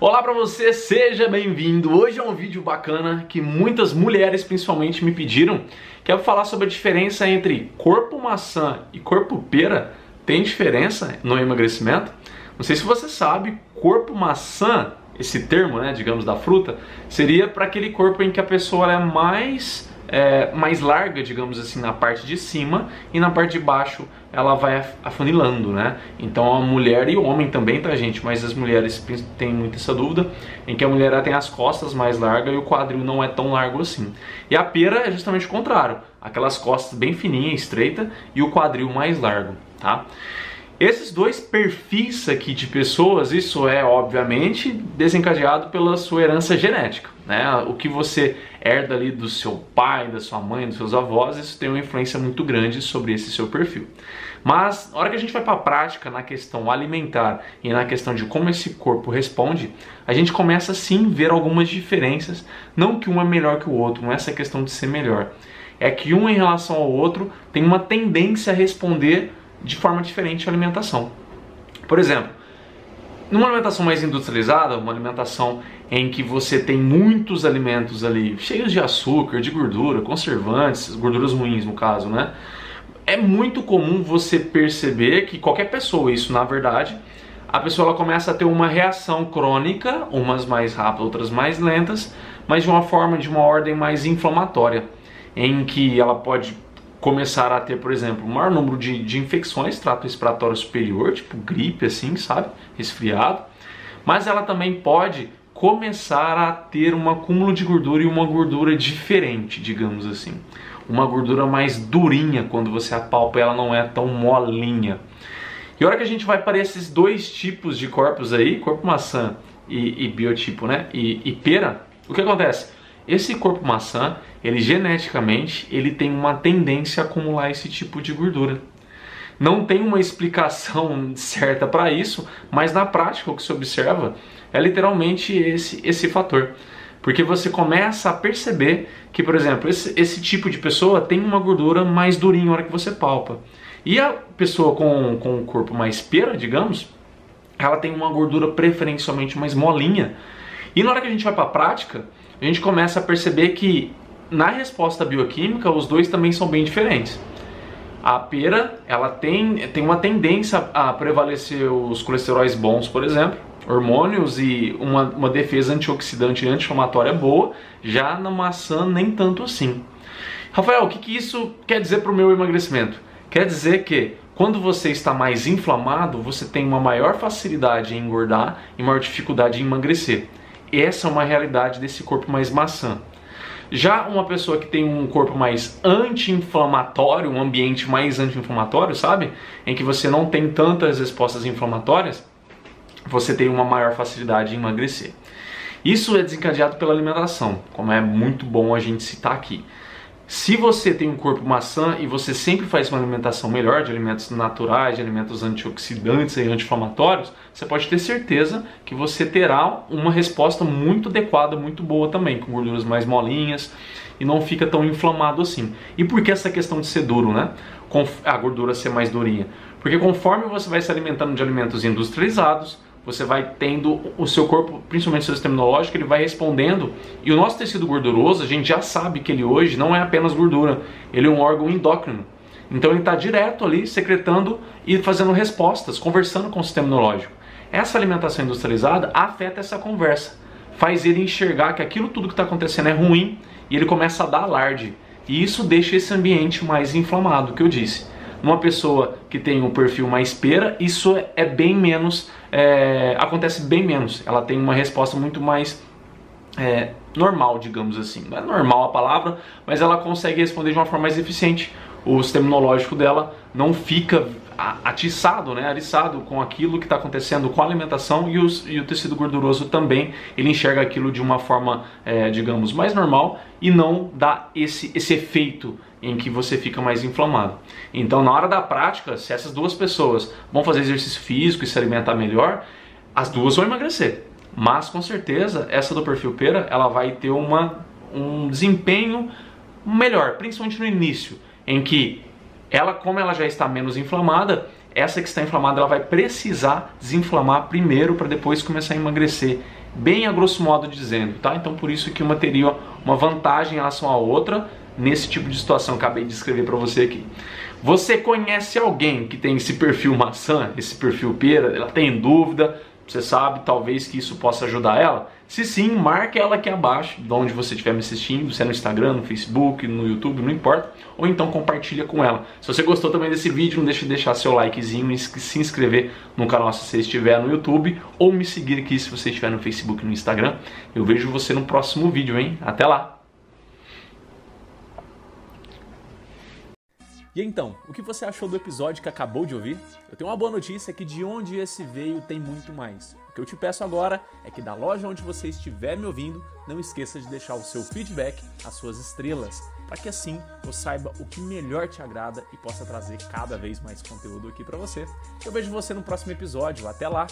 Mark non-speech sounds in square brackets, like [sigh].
Olá para você, seja bem-vindo. Hoje é um vídeo bacana que muitas mulheres principalmente me pediram, que é falar sobre a diferença entre corpo maçã e corpo pera. Tem diferença no emagrecimento? Não sei se você sabe, corpo maçã, esse termo, né, digamos, da fruta, seria para aquele corpo em que a pessoa é mais é, mais larga, digamos assim, na parte de cima e na parte de baixo ela vai afunilando, né? Então a mulher e o homem também, tá, gente? Mas as mulheres têm muito essa dúvida em que a mulher tem as costas mais largas e o quadril não é tão largo assim. E a pera é justamente o contrário, aquelas costas bem fininhas, estreita e o quadril mais largo, tá? Esses dois perfis aqui de pessoas, isso é obviamente desencadeado pela sua herança genética, né? O que você herda ali do seu pai, da sua mãe, dos seus avós, isso tem uma influência muito grande sobre esse seu perfil. Mas na hora que a gente vai para a prática na questão alimentar e na questão de como esse corpo responde, a gente começa sim ver algumas diferenças, não que um é melhor que o outro, não é essa questão de ser melhor. É que um em relação ao outro tem uma tendência a responder de forma diferente a alimentação. Por exemplo, numa alimentação mais industrializada, uma alimentação em que você tem muitos alimentos ali cheios de açúcar, de gordura, conservantes, gorduras ruins no caso, né? É muito comum você perceber que qualquer pessoa, isso na verdade, a pessoa ela começa a ter uma reação crônica, umas mais rápidas, outras mais lentas, mas de uma forma, de uma ordem mais inflamatória, em que ela pode começar a ter, por exemplo, um maior número de, de infecções trato respiratório superior, tipo gripe, assim, sabe? Resfriado. Mas ela também pode começar a ter um acúmulo de gordura e uma gordura diferente, digamos assim. Uma gordura mais durinha, quando você apalpa ela não é tão molinha. E a hora que a gente vai para esses dois tipos de corpos aí, corpo maçã e, e biotipo, né? E, e pera, o que acontece? Esse corpo maçã, ele geneticamente, ele tem uma tendência a acumular esse tipo de gordura. Não tem uma explicação [laughs] certa para isso, mas na prática o que se observa é literalmente esse, esse fator. Porque você começa a perceber que, por exemplo, esse, esse tipo de pessoa tem uma gordura mais durinha na hora que você palpa. E a pessoa com, com o corpo mais pera, digamos, ela tem uma gordura preferencialmente mais molinha. E na hora que a gente vai para a prática, a gente começa a perceber que na resposta bioquímica os dois também são bem diferentes. A pera, ela tem, tem uma tendência a prevalecer os colesteróis bons, por exemplo, hormônios e uma, uma defesa antioxidante e anti-inflamatória boa, já na maçã nem tanto assim. Rafael, o que, que isso quer dizer para o meu emagrecimento? Quer dizer que quando você está mais inflamado, você tem uma maior facilidade em engordar e maior dificuldade em emagrecer. Essa é uma realidade desse corpo mais maçã. Já uma pessoa que tem um corpo mais anti-inflamatório, um ambiente mais anti-inflamatório, sabe? Em que você não tem tantas respostas inflamatórias, você tem uma maior facilidade em emagrecer. Isso é desencadeado pela alimentação, como é muito bom a gente citar aqui. Se você tem um corpo maçã e você sempre faz uma alimentação melhor, de alimentos naturais, de alimentos antioxidantes e anti-inflamatórios, você pode ter certeza que você terá uma resposta muito adequada, muito boa também, com gorduras mais molinhas e não fica tão inflamado assim. E por que essa questão de ser duro, né? A gordura ser mais durinha? Porque conforme você vai se alimentando de alimentos industrializados, você vai tendo o seu corpo, principalmente o seu sistema imunológico, ele vai respondendo. E o nosso tecido gorduroso, a gente já sabe que ele hoje não é apenas gordura, ele é um órgão endócrino. Então ele está direto ali secretando e fazendo respostas, conversando com o sistema imunológico. Essa alimentação industrializada afeta essa conversa, faz ele enxergar que aquilo tudo que está acontecendo é ruim e ele começa a dar alarde. E isso deixa esse ambiente mais inflamado, que eu disse. Numa pessoa que tem um perfil mais pera, isso é bem menos, é, acontece bem menos. Ela tem uma resposta muito mais é, normal, digamos assim. Não é normal a palavra, mas ela consegue responder de uma forma mais eficiente. O sistema imunológico dela não fica atiçado, né, ariçado com aquilo que está acontecendo com a alimentação e, os, e, o tecido gorduroso também, ele enxerga aquilo de uma forma, é, digamos, mais normal e não dá esse, esse efeito em que você fica mais inflamado. Então, na hora da prática, se essas duas pessoas vão fazer exercício físico e se alimentar melhor, as duas vão emagrecer. Mas com certeza, essa do perfil pera, ela vai ter uma, um desempenho melhor, principalmente no início, em que ela, como ela já está menos inflamada, essa que está inflamada ela vai precisar desinflamar primeiro para depois começar a emagrecer, bem a grosso modo dizendo, tá? Então por isso que uma teria uma vantagem em relação à outra nesse tipo de situação que acabei de escrever para você aqui. Você conhece alguém que tem esse perfil maçã, esse perfil pera, ela tem dúvida, você sabe talvez que isso possa ajudar ela? Se sim, marque ela aqui abaixo, de onde você estiver me assistindo, se é no Instagram, no Facebook, no YouTube, não importa, ou então compartilha com ela. Se você gostou também desse vídeo, não deixe de deixar seu likezinho e se inscrever no canal se você estiver no YouTube, ou me seguir aqui se você estiver no Facebook e no Instagram. Eu vejo você no próximo vídeo, hein? Até lá! E então, o que você achou do episódio que acabou de ouvir? Eu tenho uma boa notícia que de onde esse veio tem muito mais. O que eu te peço agora é que da loja onde você estiver me ouvindo, não esqueça de deixar o seu feedback, as suas estrelas, para que assim eu saiba o que melhor te agrada e possa trazer cada vez mais conteúdo aqui para você. Eu vejo você no próximo episódio. Até lá.